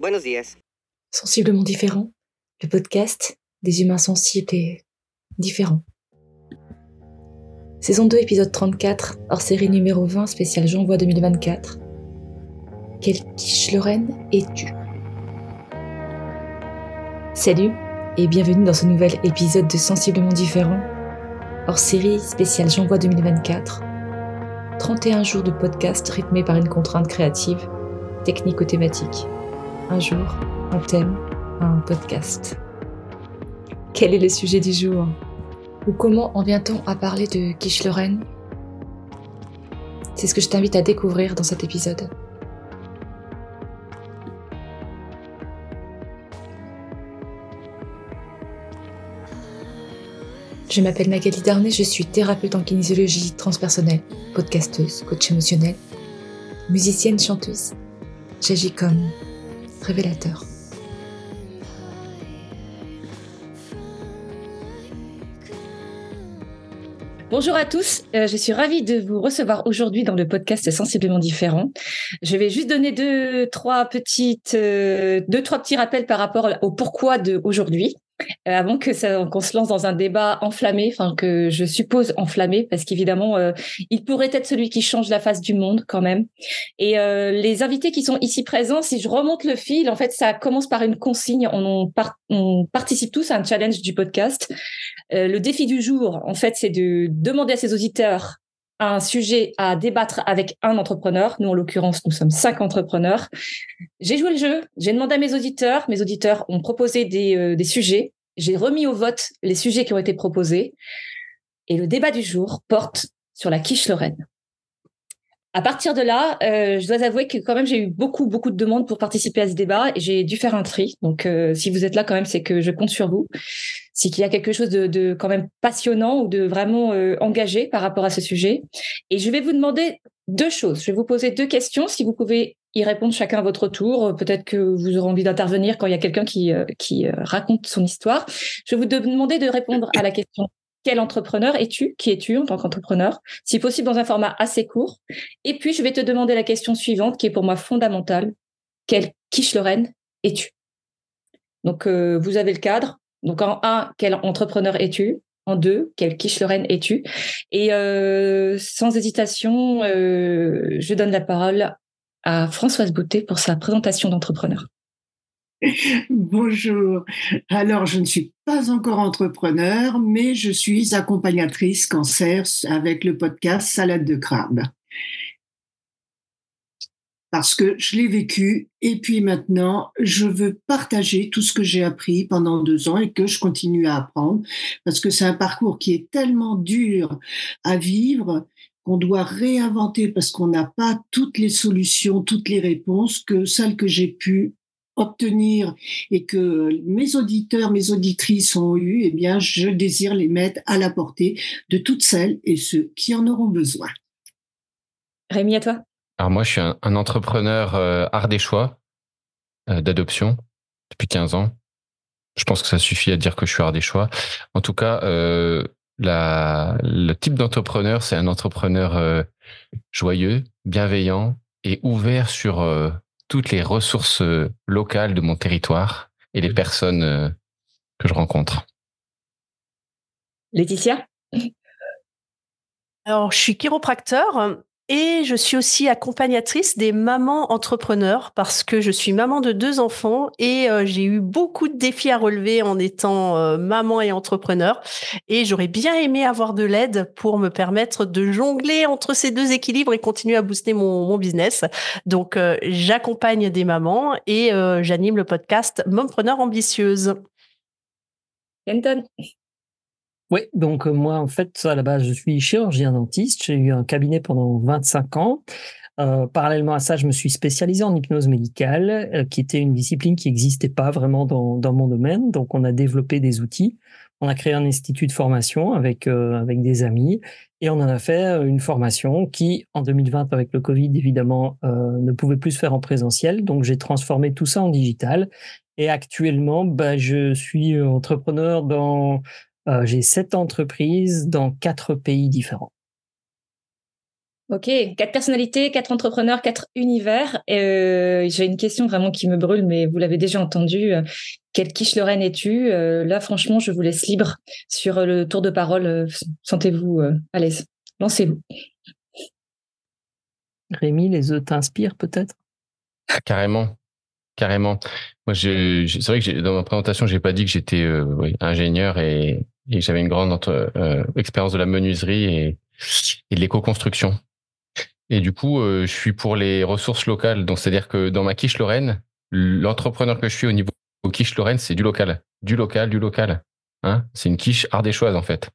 Buenos días. Sensiblement différent, le podcast des humains sensibles et différents. Saison 2, épisode 34, hors série numéro 20, spécial J'envoie 2024. Quelle quiche Lorraine es-tu? Salut et bienvenue dans ce nouvel épisode de Sensiblement différent, hors série spéciale J'envoie 2024. 31 jours de podcast rythmés par une contrainte créative, technique ou thématique. Un jour, un thème, un podcast. Quel est le sujet du jour? Ou comment en vient-on à parler de quiche Lorraine? C'est ce que je t'invite à découvrir dans cet épisode. Je m'appelle Magali Darnay, je suis thérapeute en kinésiologie transpersonnelle, podcasteuse, coach émotionnel, musicienne, chanteuse. J'agis comme révélateur. Bonjour à tous, euh, je suis ravie de vous recevoir aujourd'hui dans le podcast Sensiblement différent. Je vais juste donner deux, trois petites, euh, deux, trois petits rappels par rapport au pourquoi de aujourd'hui. Euh, avant que ça, qu'on se lance dans un débat enflammé, enfin que je suppose enflammé, parce qu'évidemment, euh, il pourrait être celui qui change la face du monde quand même. Et euh, les invités qui sont ici présents, si je remonte le fil, en fait, ça commence par une consigne. On, on participe tous à un challenge du podcast. le défi du jour, en fait, c'est de demander à ses auditeurs un sujet à débattre avec un entrepreneur. Nous, en l'occurrence, nous sommes cinq entrepreneurs. J'ai joué le jeu, j'ai demandé à mes auditeurs, mes auditeurs ont proposé des, euh, des sujets, j'ai remis au vote les sujets qui ont été proposés, et le débat du jour porte sur la quiche Lorraine. À partir de là, euh, je dois avouer que quand même j'ai eu beaucoup beaucoup de demandes pour participer à ce débat et j'ai dû faire un tri. Donc euh, si vous êtes là quand même, c'est que je compte sur vous. C'est qu'il y a quelque chose de, quand même passionnant ou de vraiment euh, engagé par rapport à ce sujet. Et je vais vous demander deux choses. Je vais vous poser deux questions. Si vous pouvez y répondre chacun à votre tour, peut-être que vous aurez envie d'intervenir quand il y a quelqu'un qui qui raconte son histoire. Je vais vous demander de répondre à la question quel entrepreneur es-tu Qui es-tu en tant qu'entrepreneur Si possible, dans un format assez court. Et puis, je vais te demander la question suivante, qui est pour moi fondamentale. Quelle quiche Lorraine es-tu? Donc, euh, vous avez le cadre. Donc, en un, quel entrepreneur es-tu? En deux, quelle quiche Lorraine es-tu? Et euh, sans hésitation, euh, je donne la parole à Françoise Boutet pour sa présentation d'entrepreneur. Bonjour. Alors, je ne suis pas encore entrepreneur, mais je suis accompagnatrice cancer avec le podcast Salade de crabe. Parce que je l'ai vécu et puis maintenant, je veux partager tout ce que j'ai appris pendant deux ans et que je continue à apprendre parce que c'est un parcours qui est tellement dur à vivre qu'on doit réinventer parce qu'on n'a pas toutes les solutions, toutes les réponses que celles que j'ai pu obtenir et que mes auditeurs, mes auditrices ont eu, eh bien, je désire les mettre à la portée de toutes celles et ceux qui en auront besoin. Rémi, à toi. Alors moi, je suis un, entrepreneur euh, ardéchois euh, d'adoption depuis 15 ans. Je pense que ça suffit à dire que je suis ardéchois. En tout cas, euh, la, le type d'entrepreneur, c'est un entrepreneur euh, joyeux, bienveillant et ouvert sur toutes les ressources euh, locales de mon territoire et les personnes euh, que je rencontre. Laetitia? Alors, je suis chiropracteur et je suis aussi accompagnatrice des mamans entrepreneurs parce que je suis maman de deux enfants et euh, j'ai eu beaucoup de défis à relever en étant euh, maman et entrepreneur. Et j'aurais bien aimé avoir de l'aide pour me permettre de jongler entre ces deux équilibres et continuer à booster mon, business. Donc, euh, j'accompagne des mamans et j'anime le podcast Mompreneur ambitieuse. Oui, donc euh, moi, en fait, à la base, je suis chirurgien dentiste. J'ai eu un cabinet pendant 25 ans. Euh, parallèlement à ça, je me suis spécialisé en hypnose médicale, euh, qui était une discipline qui n'existait pas vraiment dans, dans mon domaine. Donc, on a développé des outils. On a créé un institut de formation avec avec des amis et on en a fait une formation qui, en 2020, avec le Covid, évidemment, ne pouvait plus se faire en présentiel. Donc, j'ai transformé tout ça en digital. Et actuellement, bah, je suis entrepreneur dans euh, j'ai sept entreprises dans quatre pays différents. Ok, quatre personnalités, quatre entrepreneurs, quatre univers. Euh, J'ai une question vraiment qui me brûle, mais vous l'avez déjà entendu. Quelle quiche Lorraine es-tu? Euh, Là, franchement, je vous laisse libre sur le tour de parole. Euh, sentez-vous euh, à l'aise. Lancez-vous. Rémi, les œufs t'inspirent peut-être? Carrément, carrément. Moi, je, c'est vrai que dans ma présentation, j'ai pas dit que j'étais oui, ingénieur et, et j'avais une grande expérience de la menuiserie et, et de l'éco-construction. Et du coup, euh, je suis pour les ressources locales. Donc, c'est-à-dire que dans ma quiche Lorraine, l'entrepreneur que je suis au niveau quiche Lorraine, c'est du local. Du local, du local. Hein? C'est une quiche ardéchoise, en fait.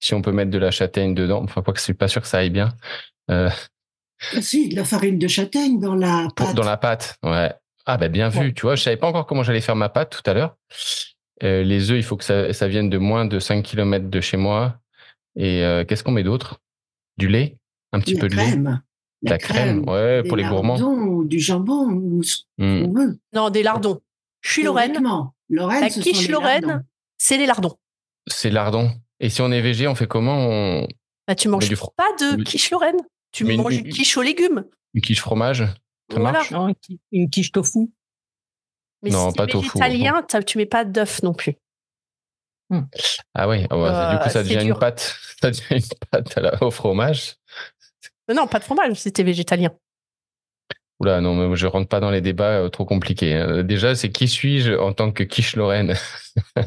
Si on peut mettre de la châtaigne dedans, enfin, quoi que je suis pas sûr que ça aille bien. Euh... Ah, si, de la farine de châtaigne dans la pâte. Dans la pâte, ouais. Ah, ben, bien vu. Tu vois, je savais pas encore comment j'allais faire ma pâte tout à l'heure. Euh, les œufs, il faut que ça, ça, vienne de moins de 5 km de chez moi. Et euh, qu'est-ce qu'on met d'autre? Du lait? Un petit peu de lait? la, crème, ouais, pour les gourmands. Ou du jambon, ou ce qu'on veut. Non, des lardons. Je suis Lorraine. Lorraine la quiche Lorraine, c'est les lardons. C'est lardons. Et si on est végé, on fait comment? On... bah, Tu manges pas de quiche Lorraine. Tu manges une, quiche aux légumes. Une quiche fromage? Ça marche Une quiche tofu mais non, si pas tofu. italien, tu mets pas d'œuf non plus. Hmm. Ah oui, euh, du coup, ça devient, une pâte, ça devient une pâte au fromage. Non, pas de fromage, c'était végétalien. Oula, non, mais je rentre pas dans les débats euh, trop compliqués. Hein. Déjà, c'est qui suis-je en tant que quiche Lorraine?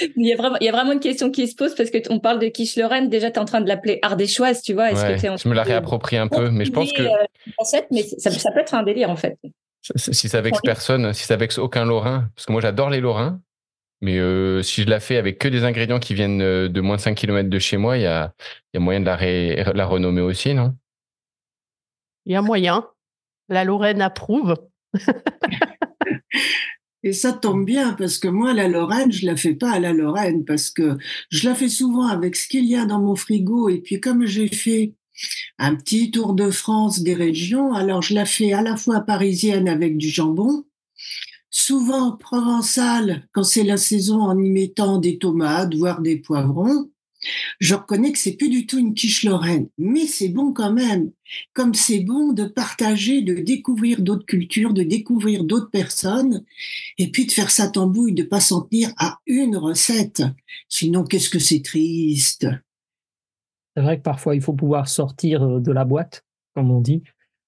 Il, y a vraiment, il y a vraiment une question qui se pose parce que on parle de quiche Lorraine. Déjà, tu es en train de l'appeler ardéchoise, tu vois. Est-ce que es je me la réapproprie un peu, mais je pense que. Euh, mais ça, ça, peut être un délire, en fait. Si ça vexe personne, si ça vexe aucun Lorrain, parce que moi, j'adore les Lorrains, mais euh, si je la fais avec que des ingrédients qui viennent de moins de 5 km de chez moi, il y a, y a moyen de la, la renommer aussi, non? Il y a moyen. La Lorraine approuve. Et ça tombe bien parce que moi, la Lorraine, je la fais pas à la Lorraine parce que je la fais souvent avec ce qu'il y a dans mon frigo. Et puis, comme j'ai fait un petit tour de France des régions, alors je la fais à la fois parisienne avec du jambon souvent provençal quand c'est la saison en y mettant des tomates, voire des poivrons. Je reconnais que c'est plus du tout une quiche lorraine, mais c'est bon quand même. Comme c'est bon de partager, de découvrir d'autres cultures, de découvrir d'autres personnes, et puis de faire sa tambouille, de pas s'en tenir à une recette. Sinon, qu'est-ce que c'est triste. C'est vrai que parfois, il faut pouvoir sortir euh, de la boîte, comme on dit,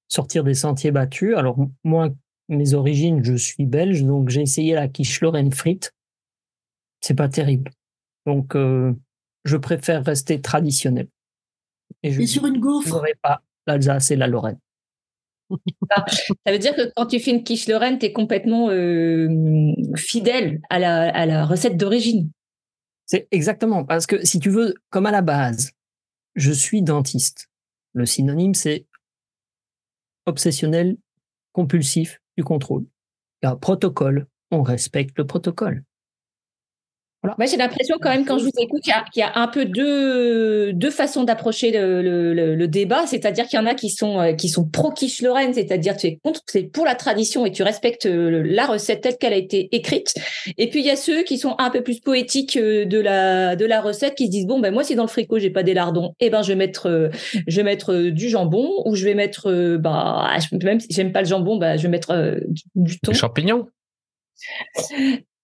sortir des sentiers battus. Alors, moi, mes origines, je suis belge, donc j'ai essayé la quiche Lorraine frite. C'est pas terrible. Donc, euh, je préfère rester traditionnel. Et, je sur une gaufre pas l'Alsace et la Lorraine. Ah, ça veut dire que quand tu fais une quiche Lorraine, tu es complètement euh, fidèle à la, à la recette d'origine. C'est exactement, parce que si tu veux, comme à la base, je suis dentiste. Le synonyme, c'est obsessionnel, compulsif, du contrôle. Il y a un protocole, on respecte le protocole. Moi, j'ai l'impression quand même, quand je vous écoute, qu'il y, a un peu deux, deux façons d'approcher le, débat. C'est-à-dire qu'il y en a qui sont, euh, qui sont pro-quiche Lorraine, c'est-à-dire tu es contre, c'est pour la tradition et tu respectes euh, la recette telle qu'elle a été écrite. Et puis, il y a ceux qui sont un peu plus poétiques euh, de la, de la recette, qui se disent, bon, ben, moi, si dans le fricot, j'ai pas des lardons, eh ben, je vais mettre, je vais mettre du jambon ou je vais mettre, bah, même si j'aime pas le jambon, bah, je vais mettre du thon. Des champignons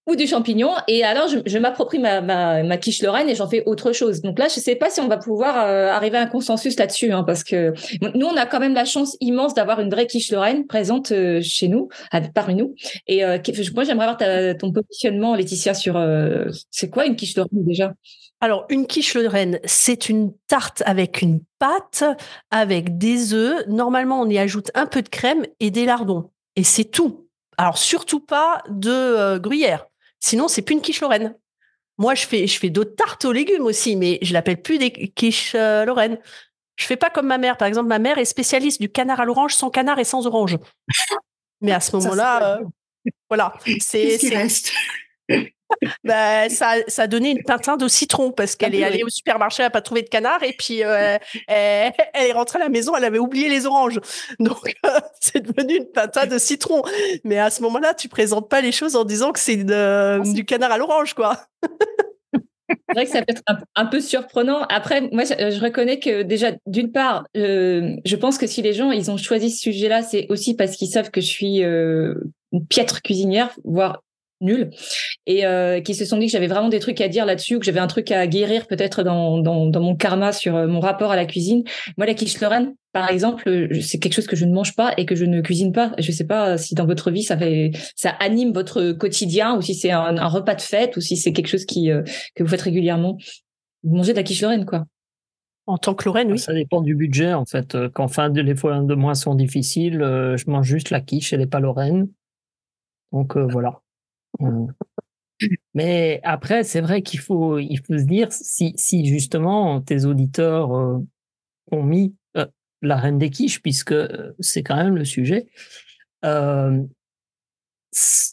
ou du champignon. Et alors, je, m'approprie ma, ma, quiche Lorraine et j'en fais autre chose. Donc là, je sais pas si on va pouvoir euh, arriver à un consensus là-dessus, hein, parce que nous, on a quand même la chance immense d'avoir une vraie quiche Lorraine présente euh, chez nous, parmi nous. Et euh, moi, j'aimerais avoir ton positionnement, Laetitia, sur c'est quoi une quiche Lorraine déjà? Alors, une quiche Lorraine, c'est une tarte avec une pâte, avec des œufs. Normalement, on y ajoute un peu de crème et des lardons. Et c'est tout. Alors, surtout pas de gruyère. Sinon, c'est plus une quiche Lorraine. Moi, je fais, je fais d'autres tartes aux légumes aussi, mais je l'appelle plus des quiches euh, Lorraine. Je fais pas comme ma mère. Par exemple, ma mère est spécialiste du canard à l'orange sans canard et sans orange. Mais à ce moment-là, euh, voilà. C'est. ce qui reste? bah, ça, ça a donné une pintade au citron parce qu'elle est allée au supermarché, elle n'a pas trouvé de canard et puis euh, elle, est rentrée à la maison, elle avait oublié les oranges. Donc c'est devenu une pintade de citron. Mais à ce moment-là, tu présentes pas les choses en disant que c'est ah, du canard à l'orange, quoi. C'est vrai que ça peut être un, peu surprenant. Après, moi, je, reconnais que déjà, d'une part, euh, je pense que si les gens ils ont choisi ce sujet-là, c'est aussi parce qu'ils savent que je suis euh, une piètre cuisinière, voire nul et euh, qui se sont dit que j'avais vraiment des trucs à dire là-dessus, que j'avais un truc à guérir peut-être dans, dans, dans, mon karma sur euh, mon rapport à la cuisine. Moi, la quiche Lorraine, par exemple, euh, c'est quelque chose que je ne mange pas et que je ne cuisine pas. Je sais pas si dans votre vie ça fait ça anime votre quotidien ou si c'est un, un, repas de fête ou si c'est quelque chose qui euh, que vous faites régulièrement. Vous mangez de la quiche Lorraine, quoi. En tant que Lorraine, oui. Ça dépend du budget, en fait. Quand fin de, les fois de mois sont difficiles, je mange juste la quiche, elle n'est pas Lorraine. Donc voilà. Mais après, c'est vrai qu'il faut, il faut se dire si, si justement tes auditeurs euh, ont mis euh, la reine des quiches, puisque euh, c'est quand même le sujet.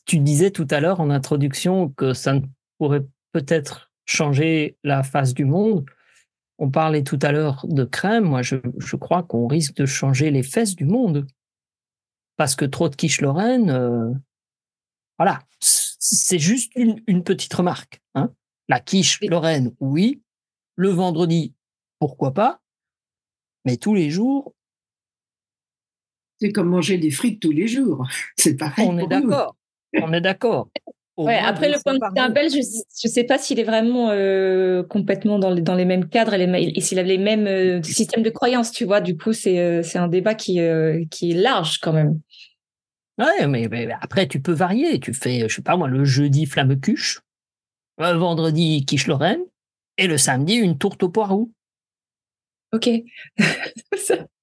tu disais tout à l'heure en introduction que ça ne pourrait peut-être changer la face du monde. On parlait tout à l'heure de crème. Moi, je, je crois qu'on risque de changer les fesses du monde. Parce que trop de quiche Lorraine, voilà, c'est juste une, petite remarque. Hein. La quiche Lorraine, oui. Le vendredi, pourquoi pas. Mais tous les jours. C'est comme manger des frites tous les jours. C'est pareil. On est d'accord. On est d'accord. Ouais, après, le point de vue belge, je ne sais pas s'il est vraiment euh, complètement dans les, dans les mêmes cadres et, s'il a les mêmes euh, systèmes de croyances, tu vois. Du coup, c'est euh, un débat qui, qui est large quand même. Ouais, mais, après, tu peux varier. Tu fais, je sais pas moi, le jeudi flamme cuche, le vendredi quiche Lorraine, et le samedi une tourte au poireau. Ok.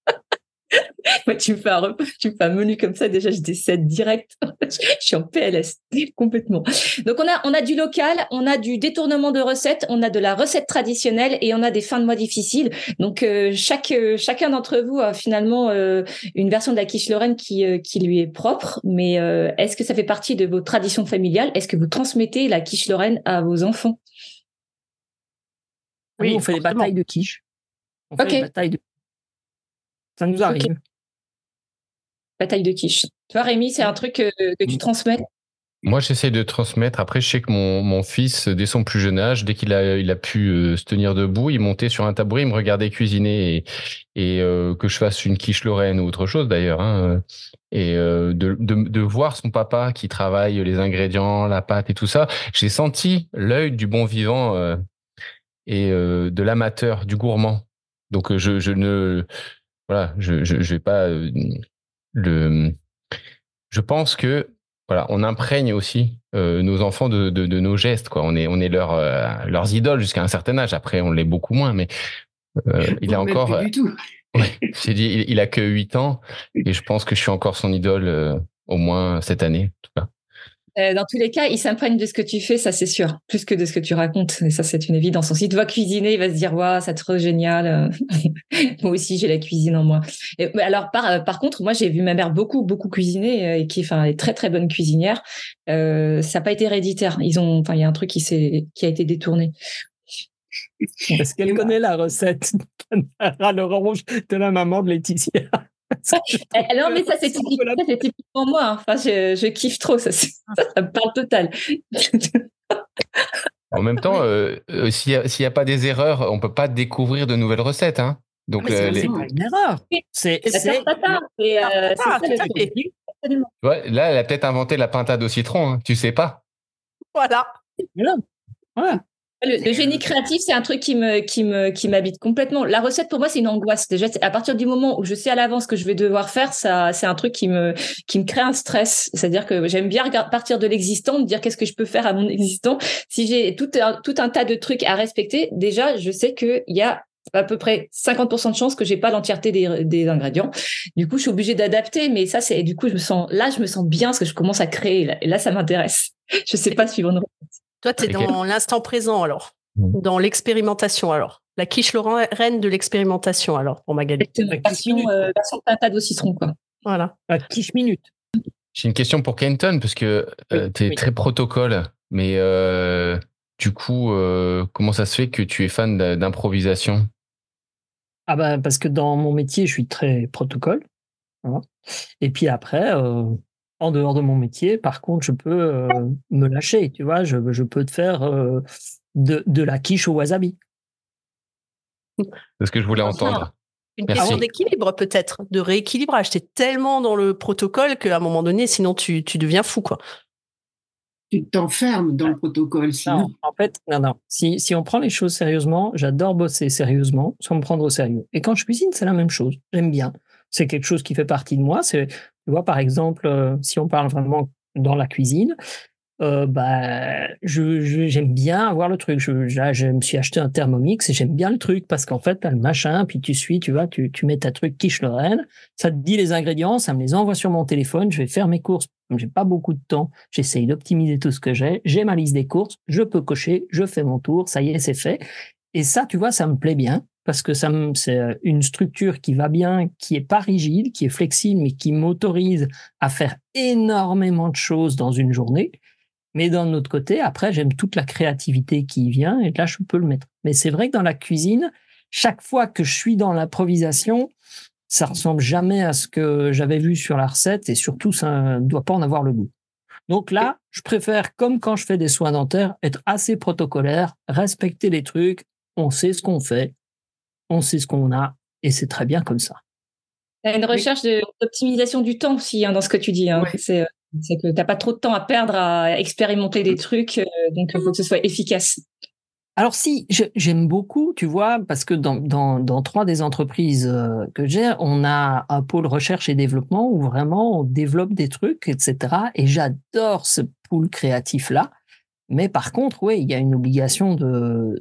Moi, tu me fais un repas, tu me fais un menu comme ça, déjà, je décède direct. je suis en PLS, complètement. Donc, on a, on a du local, on a du détournement de recettes, on a de la recette traditionnelle et on a des fins de mois difficiles. Donc, euh, chaque, euh, chacun d'entre vous a finalement euh, une version de la quiche Lorraine qui, qui lui est propre. Mais est-ce que ça fait partie de vos traditions familiales? Est-ce que vous transmettez la quiche Lorraine à vos enfants? Oui, on fait des batailles de quiche. On fait des batailles de ça nous arrive. Bataille de quiche. Tu vois, Rémi, c'est un truc euh, que, tu transmets? Moi, j'essaie de transmettre. Après, je sais que mon, mon fils, dès son plus jeune âge, dès qu'il a, il a pu euh, se tenir debout, il montait sur un tabouret, il me regardait cuisiner et, et euh, que je fasse une quiche lorraine ou autre chose d'ailleurs. Hein, et de, de, de, voir son papa qui travaille les ingrédients, la pâte et tout ça, j'ai senti l'œil du bon vivant et de l'amateur, du gourmand. Donc, je, je ne voilà, je, je, vais pas euh, le. Je pense que voilà, on imprègne aussi euh, nos enfants de, de, de, nos gestes, quoi. On est, on est leur, euh, leurs idoles jusqu'à un certain âge. Après, on l'est beaucoup moins, mais il a encore. du tout. j'ai dit, il, il, a que 8 ans et je pense que je suis encore son idole au moins cette année, en tout cas. Euh, dans tous les cas, il s'imprègne de ce que tu fais, ça c'est sûr, plus que de ce que tu racontes. Et ça, c'est une évidence. S'il te voit cuisiner, il va se dire, waouh, c'est trop génial. moi aussi, j'ai la cuisine en moi. Et, alors, par, euh, par contre, moi, j'ai vu ma mère beaucoup, beaucoup cuisiner euh, et qui, enfin, est très, très bonne cuisinière. Euh, ça n'a pas été héréditaire. Ils ont, enfin, il y a un truc qui qui a été détourné. Est-ce qu'elle connaît la recette à l'orange de la maman de Laetitia? Eh, non, mais ça, c'est typiquement moi. Hein. Enfin, je, je, kiffe trop. Ça, ça, me parle total. en même temps, euh, euh, s'il n'y a, pas des erreurs, on ne peut pas découvrir de nouvelles recettes. Hein. Donc, c'est euh, pas une erreur. C'est ouais, là, elle a peut-être inventé la pintade au citron. Hein. Tu sais pas. Voilà. Voilà. voilà. Le, génie créatif, c'est un truc qui me, qui me, qui m'habite complètement. La recette, pour moi, c'est une angoisse. Déjà, à partir du moment où je sais à l'avance que je vais devoir faire, ça, c'est un truc qui me, qui me crée un stress. C'est-à-dire que j'aime bien partir de l'existant, me dire qu'est-ce que je peux faire à mon existant. Si j'ai tout un, tout un tas de trucs à respecter, déjà, je sais qu'il y a à peu près 50% de chances que j'ai pas l'entièreté des, des, ingrédients. Du coup, je suis obligée d'adapter, mais ça, c'est, du coup, je me sens, là, je me sens bien parce que je commence à créer. Et là, ça m'intéresse. Je sais pas suivant une. Toi, tu es dans l'instant présent alors, mmh. dans l'expérimentation alors. La quiche Lorraine de l'expérimentation alors pour Magali. Version, euh, version pintade au citron quoi. Voilà. La quiche minute. J'ai une question pour Kenton parce que euh, tu es très protocole, mais euh, du coup, comment ça se fait que tu es fan d'improvisation? Ah ben parce que dans mon métier, je suis très protocole. Et puis après, en dehors de mon métier, par contre, je peux euh, me lâcher, tu vois, je, je, peux te faire euh, de, de la quiche au wasabi. C'est ce que je voulais entendre. Une Merci. question d'équilibre peut-être, de rééquilibrage. T'es tellement dans le protocole qu'à un moment donné, sinon tu, tu deviens fou quoi. Tu t'enfermes dans le protocole, sinon. Non, en fait, non, non. Si, si on prend les choses sérieusement, j'adore bosser sérieusement sans me prendre au sérieux. Et quand je cuisine, c'est la même chose. J'aime bien. C'est quelque chose qui fait partie de moi. C'est, tu vois, par exemple, euh, si on parle vraiment dans la cuisine, euh, bah, je, j'aime bien avoir le truc. Je, là, je me suis acheté un Thermomix et j'aime bien le truc parce qu'en fait, t'as le machin, puis tu suis, tu vois, tu, tu mets ta truc quiche Lorraine, ça te dit les ingrédients, ça me les envoie sur mon téléphone, je vais faire mes courses. J'ai pas beaucoup de temps, j'essaye d'optimiser tout ce que j'ai. J'ai ma liste des courses, je peux cocher, je fais mon tour, ça y est, c'est fait. Et ça, tu vois, ça me plaît bien parce que ça c'est euh, une structure qui va bien, qui est pas rigide, qui est flexible, mais qui m'autorise à faire énormément de choses dans une journée. Mais d'un autre côté, après, j'aime toute la créativité qui y vient et là, je peux le mettre. Mais c'est vrai que dans la cuisine, chaque fois que je suis dans l'improvisation, ça ressemble jamais à ce que j'avais vu sur la recette et surtout, ça ne doit pas en avoir le goût. Donc là, je préfère, comme quand je fais des soins dentaires, être assez protocolaire, respecter les trucs, on sait ce qu'on fait, on sait ce qu'on a et c'est très bien comme ça. Il y a une recherche d'optimisation du temps aussi hein, dans ce que tu dis. hein. Ouais. C'est, euh, c'est que tu n'as pas trop de temps à perdre à expérimenter des trucs, euh, donc il faut que ce soit efficace. Alors si, j'aime beaucoup, tu vois, parce que dans, dans, dans trois des entreprises euh, que j'ai, on a un pôle recherche et développement où vraiment on développe des trucs, etc. Et j'adore ce pool créatif-là. Mais par contre, oui, il y a une obligation de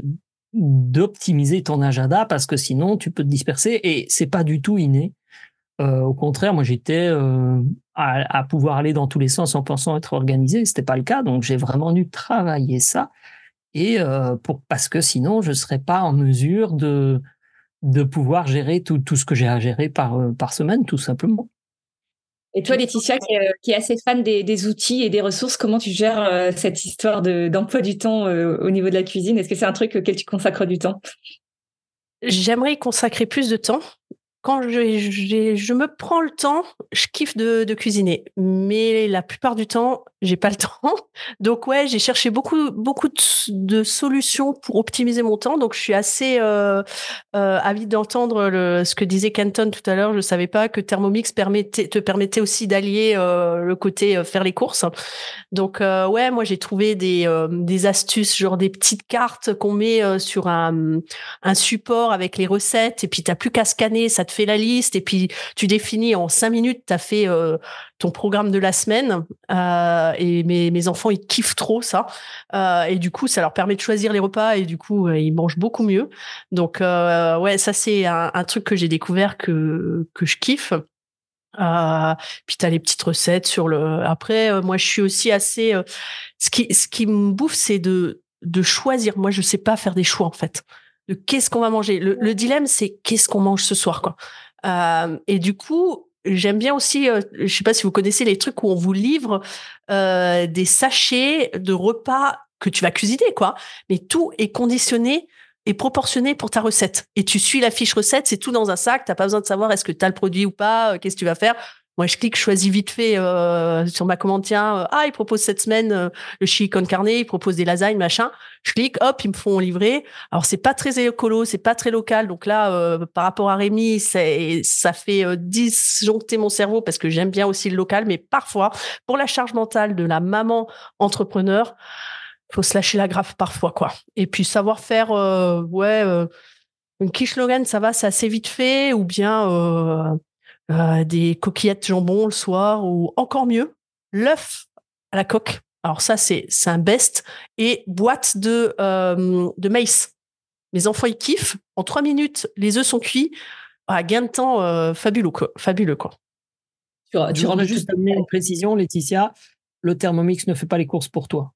d'optimiser ton agenda parce que sinon tu peux te disperser et c'est pas du tout inné. Euh, au contraire, moi j'étais euh, à, à pouvoir aller dans tous les sens en pensant être organisé, c'était pas le cas, donc j'ai vraiment dû travailler ça et euh, pour parce que sinon je serais pas en mesure de de pouvoir gérer tout, tout ce que j'ai à gérer par euh, par semaine tout simplement. Et toi, Laetitia, qui est, qui est assez fan des, des outils et des ressources, comment tu gères euh, cette histoire de, d'emploi du temps euh, au niveau de la cuisine? Est-ce que c'est un truc auquel tu consacres du temps? J'aimerais y consacrer plus de temps. Quand je, je, je me prends le temps, je kiffe de, de cuisiner. Mais la plupart du temps, j'ai pas le temps. Donc ouais, j'ai cherché beaucoup beaucoup de, solutions pour optimiser mon temps. Donc je suis assez euh, euh, avide d'entendre ce que disait Kenton tout à l'heure. Je savais pas que Thermomix permettait, te permettait aussi d'allier euh, le côté euh, faire les courses. Donc euh, ouais, moi j'ai trouvé des euh, des astuces, genre des petites cartes qu'on met sur un un support avec les recettes et puis t'as plus qu'à scanner, ça te fait la liste et puis tu définis en cinq minutes, t'as fait ton programme de la semaine euh, et mes, mes enfants ils kiffent trop ça Euh, et du coup ça leur permet de choisir les repas et du coup euh, ils mangent beaucoup mieux. Donc euh, ouais ça c'est un, un truc que j'ai découvert que que je kiffe. Euh, puis t'as les petites recettes sur le. Après, moi, je suis aussi assez. ce qui, ce qui me bouffe, c'est de de choisir. Moi, je sais pas faire des choix en fait. De qu'est-ce qu'on va manger. Le, le dilemme, c'est qu'est-ce qu'on mange ce soir, quoi. Euh, et du coup, j'aime bien aussi. euh, je sais pas si vous connaissez les trucs où on vous livre euh, des sachets de repas que tu vas cuisiner, quoi. Mais tout est conditionné et proportionné pour ta recette. Et tu suis la fiche recette, c'est tout dans un sac. T'as pas besoin de savoir est-ce que tu as le produit ou pas, euh, qu'est-ce que tu vas faire. Moi, je clique, je choisis vite fait euh, sur ma commande. Tiens, euh, ah, il propose cette semaine euh, le chili con carne, il propose des lasagnes, machin. Je clique, hop, ils me font livrer. Alors, c'est pas très écolo, c'est pas très local. Donc là, euh, par rapport à Rémi, ça fait euh, disjoncter mon cerveau parce que j'aime bien aussi le local. Mais parfois, pour la charge mentale de la maman entrepreneur, faut se lâcher la graffe parfois, quoi. Et puis savoir faire, euh, ouais, une quiche Logan, ça va, c'est assez vite fait, ou bien euh, des coquillettes jambon le soir, ou encore mieux, l'œuf à la coque. Alors ça, c'est c'est un best et boîte de euh, de maïs. Mes enfants ils kiffent. En trois minutes, les œufs sont cuits. Ah, gain de temps euh, fabuleux, quoi. Fabuleux, quoi. Tu, tu tout juste une précision, Laetitia. Le Thermomix ne fait pas les courses pour toi.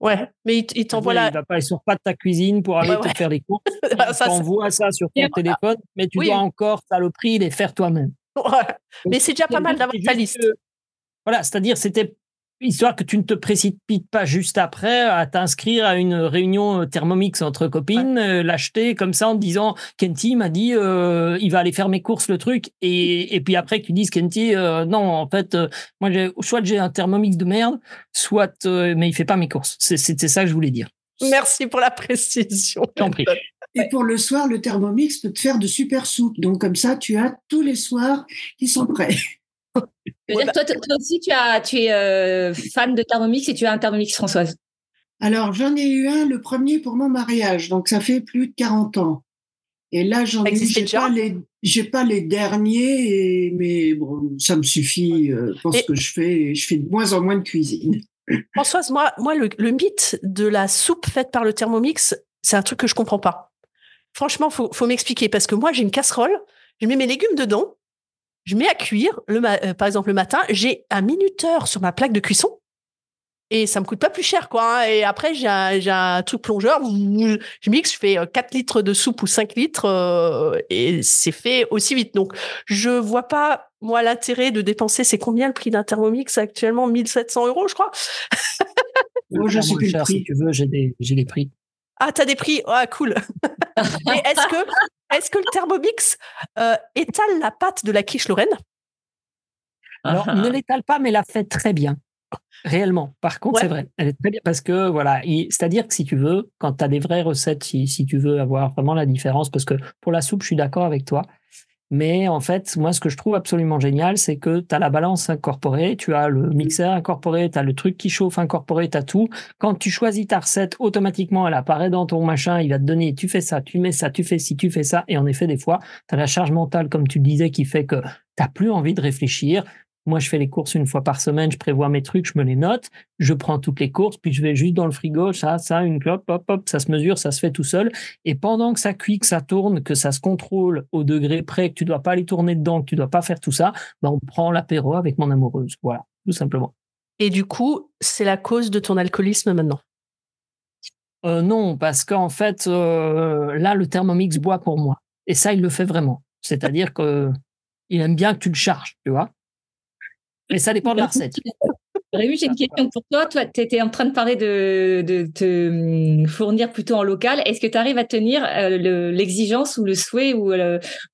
Ouais, mais il, il t'envoie la. Il va pas sur pas de ta cuisine pour aller Ouais, te ouais. faire les courses. Il Ça, ça- t'envoie ça sur ton téléphone, mais tu Oui. dois encore, saloperie, les faire toi-même. Ouais. Mais c'est déjà pas mal d'avoir ta liste. que- voilà, c'est-à-dire c'était histoire que tu ne te précipites pas juste après à t'inscrire à une réunion Thermomix entre copines, euh, l'acheter comme ça en te disant Kenty m'a dit euh, il va aller faire mes courses le truc et, et puis après que tu dises Kenty euh, non en fait euh, moi j'ai soit j'ai un Thermomix de merde soit euh, mais il fait pas mes courses. C'est- C'était ça que je voulais dire. Merci pour la précision. Et pour le soir, le Thermomix peut te faire de super soupes. Donc comme ça, tu as tous les soirs qui sont prêts. Toi, aussi, tu, as, tu es euh, fan de Thermomix et tu as un Thermomix, Françoise. Alors, j'en ai eu un, le premier pour mon mariage, donc ça fait plus de 40 ans. Et là, j'en ai j'ai pas les, j'ai pas les derniers, mais bon, ça me suffit euh, pour ce que je fais. Je fais de moins en moins de cuisine. Françoise, moi, moi, le, mythe de la soupe faite par le Thermomix, c'est un truc que je comprends pas. Franchement, faut, faut m'expliquer parce que moi, j'ai une casserole, je mets mes légumes dedans, je mets à cuire, le euh, par exemple le matin, j'ai un minuteur sur ma plaque de cuisson et ça me coûte pas plus cher quoi. Hein. Et après j'ai un, truc plongeur, je mixe, je fais 4 euh, litres de soupe ou 5 litres euh, et c'est fait aussi vite. Donc je vois pas moi l'intérêt de dépenser. C'est combien le prix d'un Thermomix actuellement? 1700 euros je crois. moi je sais plus cher, Si tu veux j'ai des j'ai des prix. Ah t'as des prix, ah cool. est-ce que est-ce que le Thermomix euh, étale la pâte de la quiche Lorraine? Alors ne l'étale pas mais la fait très bien. Réellement. Par contre, c'est vrai. Elle est très bien parce que, voilà, c'est-à-dire que si tu veux, quand tu as des vraies recettes, si, si, tu veux avoir vraiment la différence, parce que pour la soupe, je suis d'accord avec toi. Mais en fait, moi, ce que je trouve absolument génial, c'est que tu as la balance incorporée, tu as le mixeur incorporé, tu as le truc qui chauffe incorporé, tu as tout. Quand tu choisis ta recette, automatiquement, elle apparaît dans ton machin, il va te donner, tu fais ça, tu mets ça, tu fais ci, tu fais ça. Et en effet, des fois, tu as la charge mentale, comme tu le disais, qui fait que tu plus envie de réfléchir. Moi, je fais les courses une fois par semaine, je prévois mes trucs, je me les note, je prends toutes les courses, puis je vais juste dans le frigo, ça, ça, une clope, hop, hop, ça se mesure, ça se fait tout seul. Et pendant que ça cuit, que ça tourne, que ça se contrôle au degré près, que tu dois pas aller tourner dedans, que tu dois pas faire tout ça, ben on prend l'apéro avec mon amoureuse. Voilà, tout simplement. Et du coup, c'est la cause de ton alcoolisme maintenant? Euh, Non, parce qu'en fait, euh, là, le Thermomix boit pour moi. Et ça, il le fait vraiment. C'est-à-dire que il aime bien que tu le charges, tu vois. Mais ça dépend de la recette. Rémi, j'ai une question pour toi. Toi, tu étais en train de parler de, de te hum, fournir plutôt en local. Est-ce que tu arrives à tenir euh, l'exigence ou le souhait ou,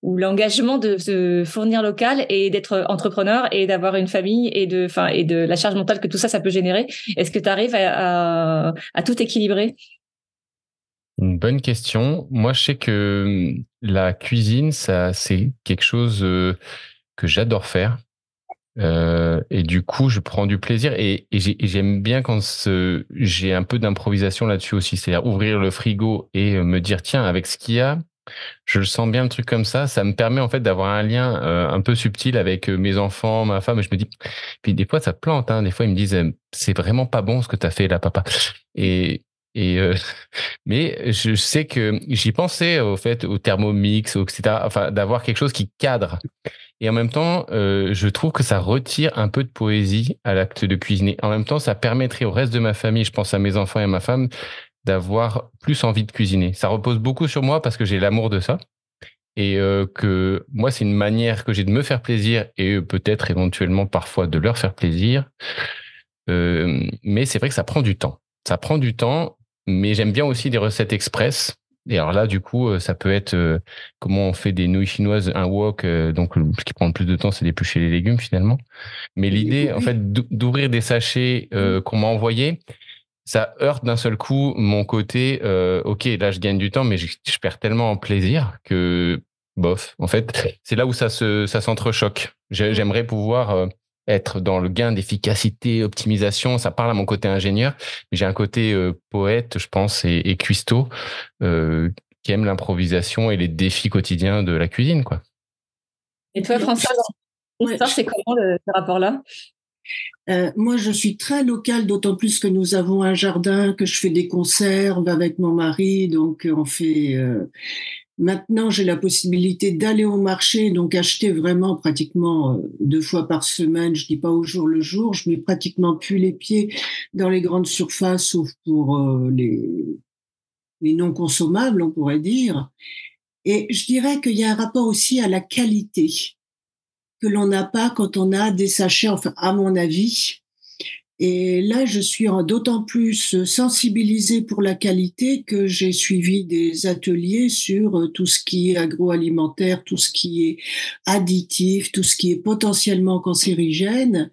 ou l'engagement de se fournir local et d'être entrepreneur et d'avoir une famille et de, fin, et de la charge mentale que tout ça, ça peut générer? Est-ce que tu arrives à, à, tout équilibrer? Une bonne question. Moi, je sais que hum, la cuisine, ça, c'est quelque chose euh, que j'adore faire. Euh, et du coup, je prends du plaisir et, j'aime bien quand j'ai un peu d'improvisation là-dessus aussi, c'est-à-dire ouvrir le frigo et euh, me dire tiens, avec ce qu'il y a, je le sens bien, un truc comme ça. Ça me permet en fait d'avoir un lien euh, un peu subtil avec mes enfants, ma femme. Et je me dis, puis des fois ça plante. Hein, des fois ils me disent c'est vraiment pas bon ce que tu as fait là, papa. Et mais je sais que j'y pensais au fait au thermomix, etc. Enfin, d'avoir quelque chose qui cadre. Et en même temps, euh, je trouve que ça retire un peu de poésie à l'acte de cuisiner. En même temps, ça permettrait au reste de ma famille, je pense à mes enfants et à ma femme, d'avoir plus envie de cuisiner. Ça repose beaucoup sur moi parce que j'ai l'amour de ça. Et euh, que moi, c'est une manière que j'ai de me faire plaisir et peut-être éventuellement parfois de leur faire plaisir. Euh, mais c'est vrai que ça prend du temps. Ça prend du temps, mais j'aime bien aussi des recettes express et alors là, du coup, euh, ça peut être euh, comment on fait des nouilles chinoises, un wok. Euh, donc, ce qui prend le plus de temps, c'est d'éplucher les légumes finalement. Mais l'idée, en fait, d'ouvrir des sachets mmh. qu'on m'a envoyés, ça heurte d'un seul coup mon côté. ok, là, je gagne du temps, mais je, perds tellement en plaisir que bof. En fait, c'est là où ça se ça s'entrechoque. Mmh. J'aimerais pouvoir être dans le gain d'efficacité, optimisation. Ça parle à mon côté ingénieur. J'ai un côté euh, poète, je pense, et, et cuistot, euh, qui aime l'improvisation et les défis quotidiens de la cuisine, quoi. Et toi, François, c'est comment le, ce rapport-là? Euh, moi, je suis très locale, d'autant plus que nous avons un jardin, que je fais des conserves avec mon mari, donc on fait Maintenant, j'ai la possibilité d'aller au marché, donc acheter vraiment pratiquement euh, deux fois par semaine. Je dis pas au jour le jour. Je mets pratiquement plus les pieds dans les grandes surfaces, sauf pour euh, les, les non consommables, on pourrait dire. Et je dirais qu'il y a un rapport aussi à la qualité que l'on n'a pas quand on a des sachets, enfin, à mon avis, et là, je suis d'autant plus sensibilisée pour la qualité que j'ai suivi des ateliers sur euh, tout ce qui est agroalimentaire, tout ce qui est additif, tout ce qui est potentiellement cancérigène.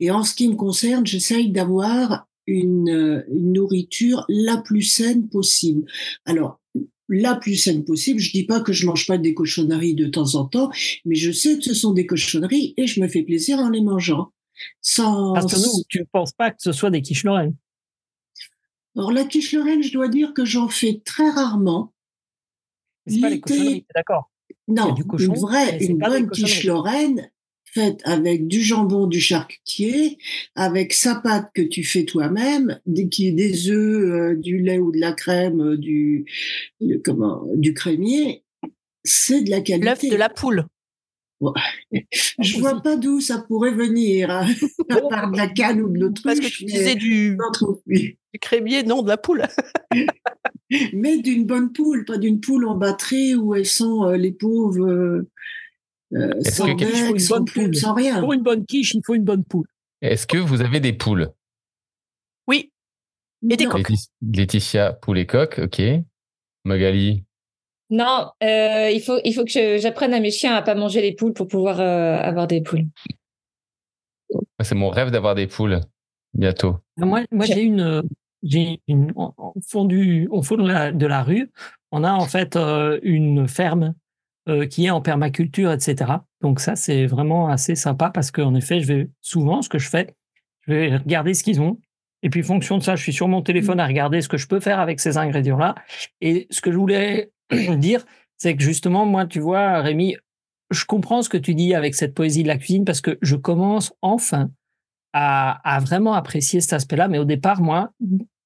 Et en ce qui me concerne, j'essaye d'avoir une, une nourriture la plus saine possible. Alors, la plus saine possible. Je dis pas que je mange pas des cochonneries de temps en temps, mais je sais que ce sont des cochonneries et je me fais plaisir en les mangeant. Sans... Parce que nous, tu ne penses pas que ce soit des quiches Lorraine Alors la quiche Lorraine, je dois dire que j'en fais très rarement. C'est pas les cochonneries, d'accord Non, une vraie, une bonne quiche Lorraine, faite avec du jambon du charcutier, avec sa pâte que tu fais toi-même, des, des œufs, euh, du lait ou de la crème, euh, du comment, du crémier, c'est de la qualité. L'œuf de la poule. Je vois pas d'où ça pourrait venir, hein, à part de la canne ou de l'autruche. Parce que tu disais du, du crémier, non, de la poule. mais d'une bonne poule, pas d'une poule en batterie où elles sont euh, les pauvres euh, sans bec, sans plume, sans rien. Pour une bonne quiche, il faut une bonne poule. Est-ce que vous avez des poules? Oui. Et des coques. Laetitia, poule et coques, ok. Magali? Non, euh, il, faut, il faut que j'apprenne à mes chiens à pas manger les poules pour pouvoir euh, avoir des poules. C'est mon rêve d'avoir des poules bientôt. Moi, moi j'ai une, j'ai une, au fond, du, au fond de, la, de la rue, on a en fait une ferme euh, qui est en permaculture, etc. Donc ça, c'est vraiment assez sympa parce qu'en effet, je vais souvent, ce que je fais, je vais regarder ce qu'ils ont. Et puis, fonction de ça, je suis sur mon téléphone à regarder ce que je peux faire avec ces ingrédients-là. Et ce que je voulais dire, c'est que justement, moi, tu vois, Rémi, je comprends ce que tu dis avec cette poésie de la cuisine parce que je commence enfin à, à vraiment apprécier cet aspect-là. Mais au départ, moi,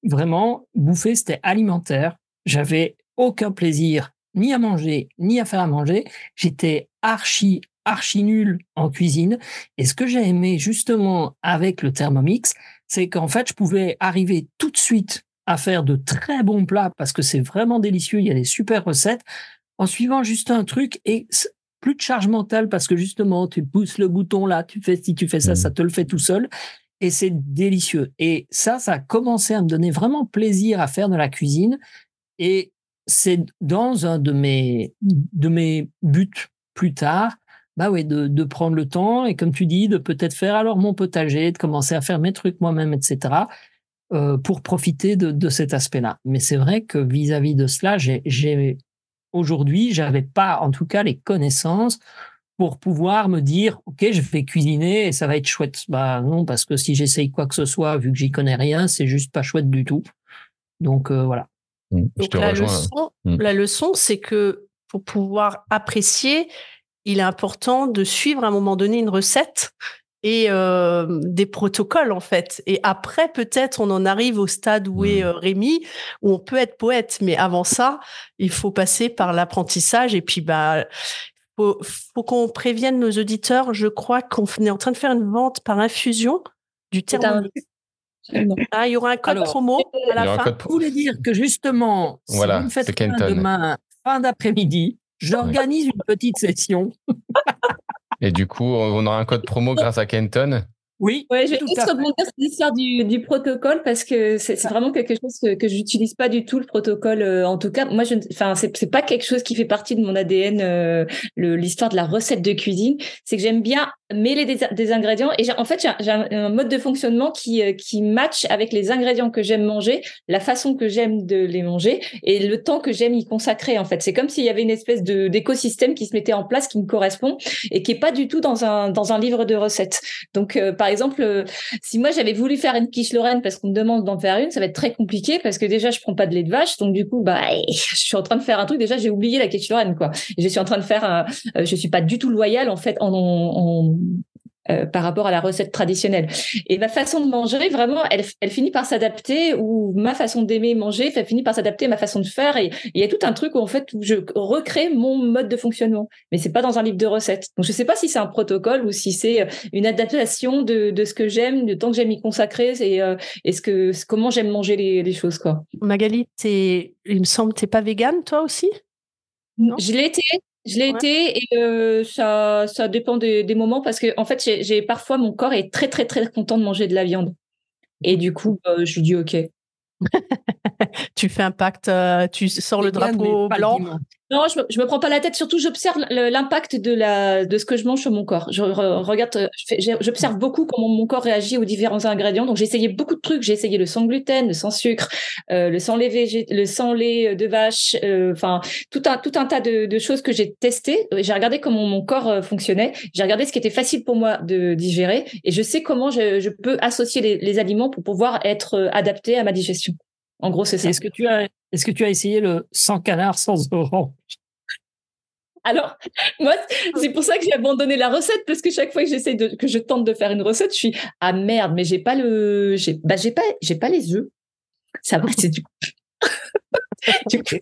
vraiment, bouffer, c'était alimentaire. J'avais aucun plaisir ni à manger, ni à faire à manger. J'étais archi, archi nul en cuisine. Et ce que j'ai aimé justement avec le Thermomix, c'est qu'en fait, je pouvais arriver tout de suite à faire de très bons plats parce que c'est vraiment délicieux. Il y a des super recettes en suivant juste un truc et plus de charge mentale parce que justement, tu pousses le bouton là, tu fais, si tu fais ça, mmh. ça te le fait tout seul. Et c'est délicieux. Et ça, ça a commencé à me donner vraiment plaisir à faire de la cuisine. Et c'est dans un de mes, de mes buts plus tard, bah ouais, de, de, prendre le temps et comme tu dis, de peut-être faire alors mon potager, de commencer à faire mes trucs moi-même, etc. Euh, pour profiter de, de cet aspect-là. Mais c'est vrai que vis-à-vis de cela, j'ai, j'ai aujourd'hui, j'avais pas, en tout cas, les connaissances pour pouvoir me dire, ok, je vais cuisiner et ça va être chouette. Bah non, parce que si j'essaye quoi que ce soit, vu que j'y connais rien, c'est juste pas chouette du tout. Donc euh, voilà. Mmh, Donc la leçon, mmh. la leçon, c'est que pour pouvoir apprécier, il est important de suivre à un moment donné une recette et euh, des protocoles en fait. Et après, peut-être, on en arrive au stade où est mmh. euh, Rémi, où on peut être poète. Mais avant ça, il faut passer par l'apprentissage. Et puis, bah, faut, faut qu'on prévienne nos auditeurs. Je crois qu'on est en train de faire une vente par infusion du terme. Ah, il y aura un code promo à la fin. Je voulais dire que justement, si vous me faites demain, fin d'après-midi, j'organise une petite session. Et du coup, on aura un code promo grâce à Kenton. Oui, ouais, je vais juste rebondir sur l'histoire du, du, protocole parce que c'est vraiment quelque chose que, que j'utilise pas du tout le protocole. Euh, en tout cas, moi, je, enfin, c'est pas quelque chose qui fait partie de mon ADN. Euh, l'histoire de la recette de cuisine, c'est que j'aime bien mêler des, des ingrédients et en fait, j'ai un, un, mode de fonctionnement qui euh, qui match avec les ingrédients que j'aime manger, la façon que j'aime de les manger et le temps que j'aime y consacrer. En fait, c'est comme s'il y avait une espèce de d'écosystème qui se mettait en place, qui me correspond et qui est pas du tout dans un dans un livre de recettes. Donc, par exemple, euh, si moi j'avais voulu faire une quiche Lorraine parce qu'on me demande d'en faire une, ça va être très compliqué parce que déjà je prends pas de lait de vache, donc du coup bah je suis en train de faire un truc. Déjà j'ai oublié la quiche Lorraine quoi. je suis en train de faire, un, euh, je suis pas du tout loyale en fait en, en, euh, par rapport à la recette traditionnelle. Et ma façon de manger, vraiment, elle, elle finit par s'adapter, ou ma façon d'aimer manger, elle finit par s'adapter à ma façon de faire. Et il y a tout un truc où en fait où je recrée mon mode de fonctionnement, mais c'est pas dans un livre de recettes. Donc je sais pas si c'est un protocole ou si c'est euh, une adaptation de, de ce que j'aime, du temps que j'aime y consacrer, et, euh, et ce que comment j'aime manger les, les, choses quoi. Magali, il me semble, t'es pas végane toi aussi? Non? Je l'ai été, je l'ai été et euh, ça, ça dépend des, des, moments parce que en fait, j'ai parfois mon corps est très très très content de manger de la viande et du coup, euh, je lui dis ok. tu fais un pacte, euh, tu sors le drapeau blanc. Non, je me, me prends pas la tête. Surtout, j'observe l'impact de la de ce que je mange sur mon corps. Je regarde, j'observe beaucoup comment mon corps réagit aux différents ingrédients. Donc, j'ai essayé beaucoup de trucs. J'ai essayé le sans gluten, le sans sucre, euh, le sans lait le sans lait de vache. Euh, enfin, tout un tout un tas de, choses que j'ai testé. J'ai regardé comment mon corps euh, fonctionnait. J'ai regardé ce qui était facile pour moi de digérer, et je sais comment je, peux associer les, les aliments pour pouvoir être adapté à ma digestion. En gros, c'est ça. Est-ce que tu as, est-ce que tu as essayé le sans canard, sans orange? Alors, moi, c'est pour ça que j'ai abandonné la recette parce que chaque fois que j'essaie de, que je tente de faire une recette, je suis ah merde, mais j'ai pas le, j'ai, bah j'ai pas, j'ai pas les œufs. Ça va, c'est du coup. du coup,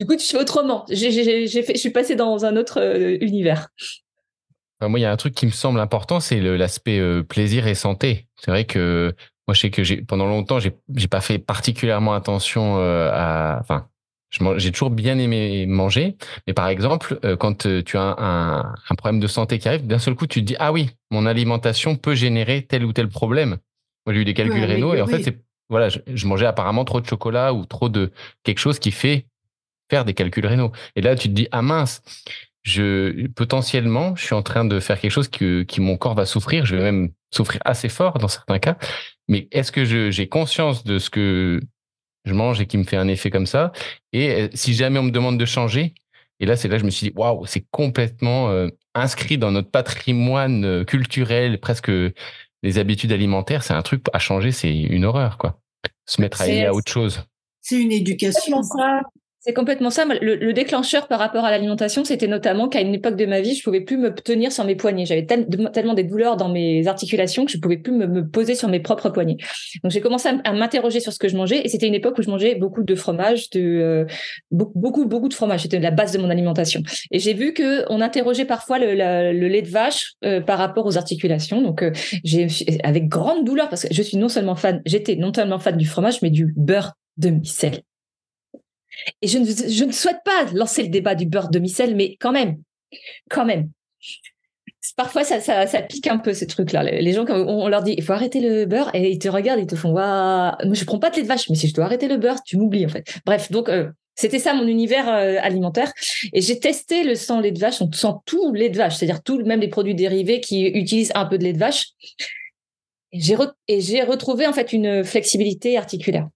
du coup, tu fais autrement. J'ai, j'ai, j'ai fait, je suis passée dans un autre euh, univers. moi, il y a un truc qui me semble important, c'est l'aspect euh, plaisir et santé. C'est vrai que moi, je sais que j'ai pendant longtemps, j'ai j'ai pas fait particulièrement attention euh, à. Enfin, j'ai toujours bien aimé manger, mais par exemple, euh, quand euh, tu as un, un, problème de santé qui arrive, d'un seul coup, tu te dis ah oui, mon alimentation peut générer tel ou tel problème. Moi, j'ai eu des calculs rénaux et en fait, c'est voilà, je, je, mangeais apparemment trop de chocolat ou trop de quelque chose qui fait faire des calculs rénaux. Et là, tu te dis ah mince, je potentiellement, je suis en train de faire quelque chose que qui mon corps va souffrir. Je vais même souffrir assez fort dans certains cas. Mais est-ce que j'ai conscience de ce que je mange et qui me fait un effet comme ça? Et euh, si jamais on me demande de changer, et là, c'est là que je me suis dit, waouh, c'est complètement euh, inscrit dans notre patrimoine euh, culturel, presque les habitudes alimentaires. C'est un truc à changer, c'est une horreur, quoi. Se mettre à aller à autre chose. C'est une éducation. C'est complètement ça. Le, déclencheur par rapport à l'alimentation, c'était notamment qu'à une époque de ma vie, je pouvais plus me tenir sur mes poignets. J'avais tellement des douleurs dans mes articulations que je pouvais plus me, poser sur mes propres poignets. Donc j'ai commencé à, m'interroger sur ce que je mangeais et c'était une époque où je mangeais beaucoup de fromage, de euh, beaucoup beaucoup de fromage. C'était la base de mon alimentation. Et j'ai vu que on interrogeait parfois le, lait de vache euh, par rapport aux articulations. Donc euh, avec grande douleur parce que je suis non seulement fan, j'étais non seulement fan du fromage mais du beurre de sel. Et je ne, souhaite pas lancer le débat du beurre demi-sel, mais quand même, quand même. Parfois, ça, pique un peu ces trucs-là. Les gens, on leur dit, il faut arrêter le beurre, et ils te regardent, ils te font, waouh, moi je prends pas de lait de vache, mais si je dois arrêter le beurre, tu m'oublies en fait. Bref, donc euh, c'était ça mon univers euh, alimentaire. Et j'ai testé le sang lait de vache, on sent tout lait de vache, c'est-à-dire tout, même les produits dérivés qui utilisent un peu de lait de vache. Et j'ai retrouvé en fait une flexibilité articulaire.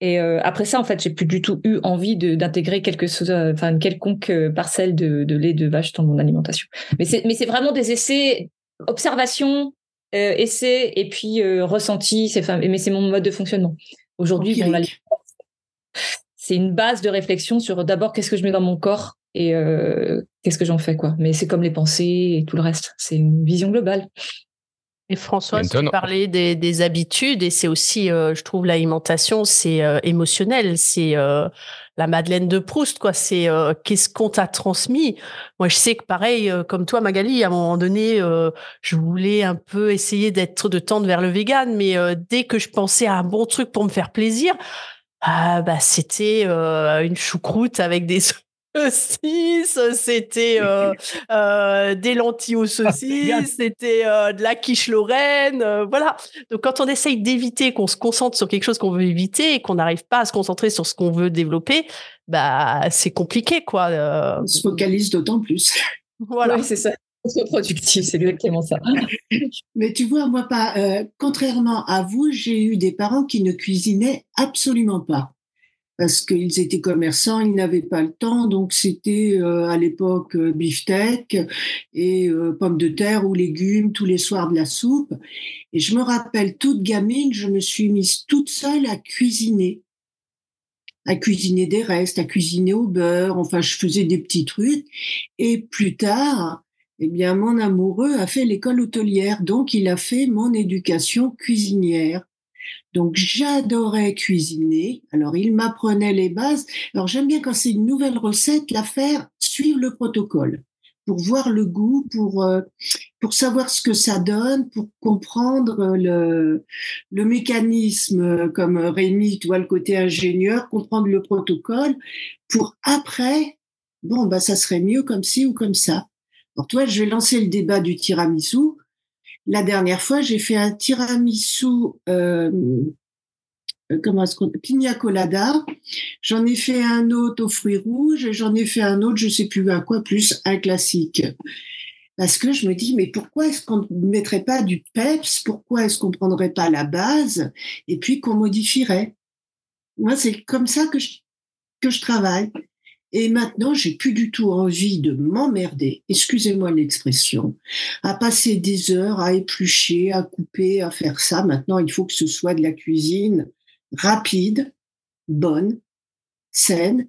Et euh, après ça, en fait, j'ai plus du tout eu envie d'intégrer quelque chose, euh, enfin une quelconque euh, parcelle de, de, lait de vache dans mon alimentation. Mais c'est mais c'est vraiment des essais, observations, euh, essais et puis euh, ressentis. C'est mais c'est mon mode de fonctionnement. Aujourd'hui, bon, c'est une base de réflexion sur d'abord qu'est-ce que je mets dans mon corps et qu'est-ce que j'en fais quoi. Mais c'est comme les pensées et tout le reste. C'est une vision globale. Et François, tu parlais des, des, habitudes et c'est aussi, euh, je trouve, l'alimentation, c'est euh, émotionnel, c'est euh, la Madeleine de Proust, quoi. C'est qu'est-ce qu'on t'a transmis? Moi, je sais que pareil, comme toi, Magali, à un moment donné, je voulais un peu essayer d'être de tendre vers le vegan, mais dès que je pensais à un bon truc pour me faire plaisir, ah, bah c'était une choucroute avec des saucisses, c'était euh, euh, des lentilles aux saucisses, c'était euh, de la quiche lorraine, voilà. Donc quand on essaye d'éviter, qu'on se concentre sur quelque chose qu'on veut éviter et qu'on n'arrive pas à se concentrer sur ce qu'on veut développer, bah c'est compliqué quoi. On se focalise d'autant plus. Voilà, c'est ça. Productif, c'est exactement ça. Mais tu vois, moi pas. contrairement à vous, j'ai eu des parents qui ne cuisinaient absolument pas parce qu'ils étaient commerçants, ils n'avaient pas le temps, donc c'était euh, à l'époque euh, beefsteak et euh, pommes de terre ou légumes tous les soirs de la soupe. Et je me rappelle, toute gamine, je me suis mise toute seule à cuisiner, à cuisiner des restes, à cuisiner au beurre. Enfin, je faisais des petits trucs. Et plus tard, eh bien, mon amoureux a fait l'école hôtelière, donc il a fait mon éducation cuisinière. Donc j'adorais cuisiner. Alors il m'apprenait les bases. Alors j'aime bien quand c'est une nouvelle recette, la faire suivre le protocole pour voir le goût, pour euh, pour savoir ce que ça donne, pour comprendre le le mécanisme comme Rémi, tu vois le côté ingénieur, comprendre le protocole pour après bon bah ça serait mieux comme ci ou comme ça. Alors toi, je vais lancer le débat du tiramisu. La dernière fois, j'ai fait un tiramisu euh, euh, comment est-ce qu'on pina colada. J'en ai fait un autre aux fruits rouges et j'en ai fait un autre, je sais plus à quoi, plus un classique. Parce que je me dis, mais pourquoi est-ce qu'on ne mettrait pas du peps? Pourquoi est-ce qu'on prendrait pas la base et puis qu'on modifierait? Moi, c'est comme ça que que je travaille. Et maintenant, j'ai plus du tout envie de m'emmerder, excusez-moi l'expression, à passer des heures à éplucher, à couper, à faire ça. Maintenant, il faut que ce soit de la cuisine rapide, bonne, saine.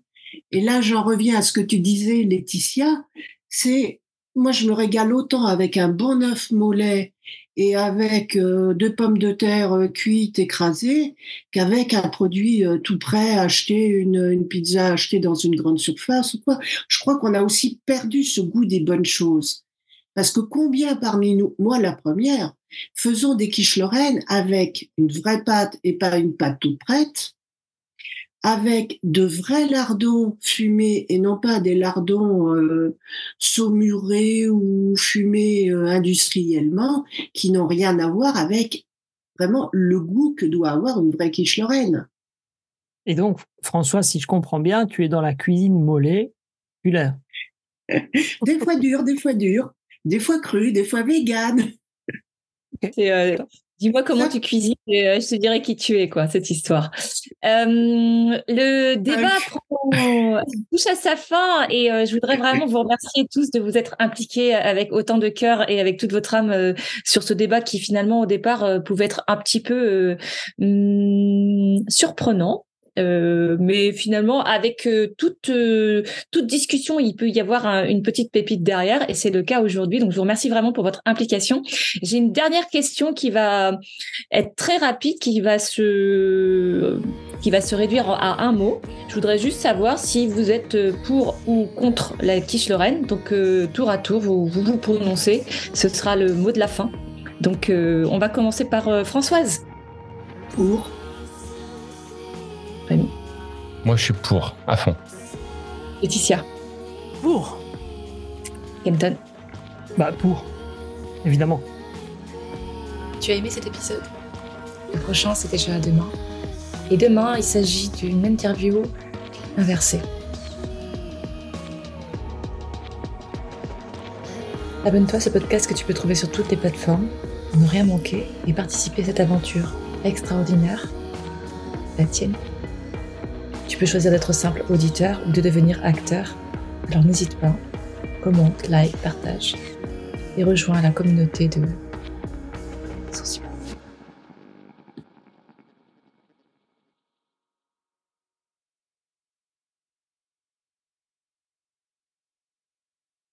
Et là, j'en reviens à ce que tu disais, Laetitia, c'est moi, je me régale autant avec un bon œuf mollet et avec euh, deux pommes de terre euh, cuites écrasées qu'avec un produit euh, tout prêt acheté une, une pizza achetée dans une grande surface ou quoi. Je crois qu'on a aussi perdu ce goût des bonnes choses. Parce que combien parmi nous, moi la première, faisons des quiches lorraines avec une vraie pâte et pas une pâte toute prête, avec de vrais lardons fumés et non pas des lardons euh, saumurés ou fumés euh, industriellement qui n'ont rien à voir avec vraiment le goût que doit avoir une vraie quiche lorraine. Et donc, François, si je comprends bien, tu es dans la cuisine mollet, des fois dur, des fois dur, des fois cru, des fois vegan. Euh, Dis-moi comment tu cuisines et euh, je te dirai qui tu es, quoi, cette histoire. Euh, le débat prend, touche à sa fin et euh, je voudrais vraiment vous remercier tous de vous être impliqués avec autant de cœur et avec toute votre âme sur ce débat qui finalement au départ pouvait être un petit peu hum, surprenant. Euh, mais finalement, avec euh, toute euh, toute discussion, il peut y avoir une petite pépite derrière, et c'est le cas aujourd'hui. Donc, je vous remercie vraiment pour votre implication. J'ai une dernière question qui va être très rapide, qui va se qui va se réduire à un mot. Je voudrais juste savoir si vous êtes pour ou contre la quiche Lorraine. Donc, tour à tour, vous, vous vous prononcez. Ce sera le mot de la fin. Donc, on va commencer par Françoise. Pour. Moi, je suis pour, à fond. Laetitia. Pour. Kenton. Bah, pour. Évidemment. Tu as aimé cet épisode? Le prochain, c'est déjà demain. Et demain, il s'agit d'une interview inversée. Abonne-toi à ce podcast que tu peux trouver sur toutes les plateformes pour ne rien manquer et participer à cette aventure extraordinaire, la tienne. Tu peux choisir d'être simple auditeur ou de devenir acteur. Alors n'hésite pas, commente, like, partage et rejoins la communauté de Sensible.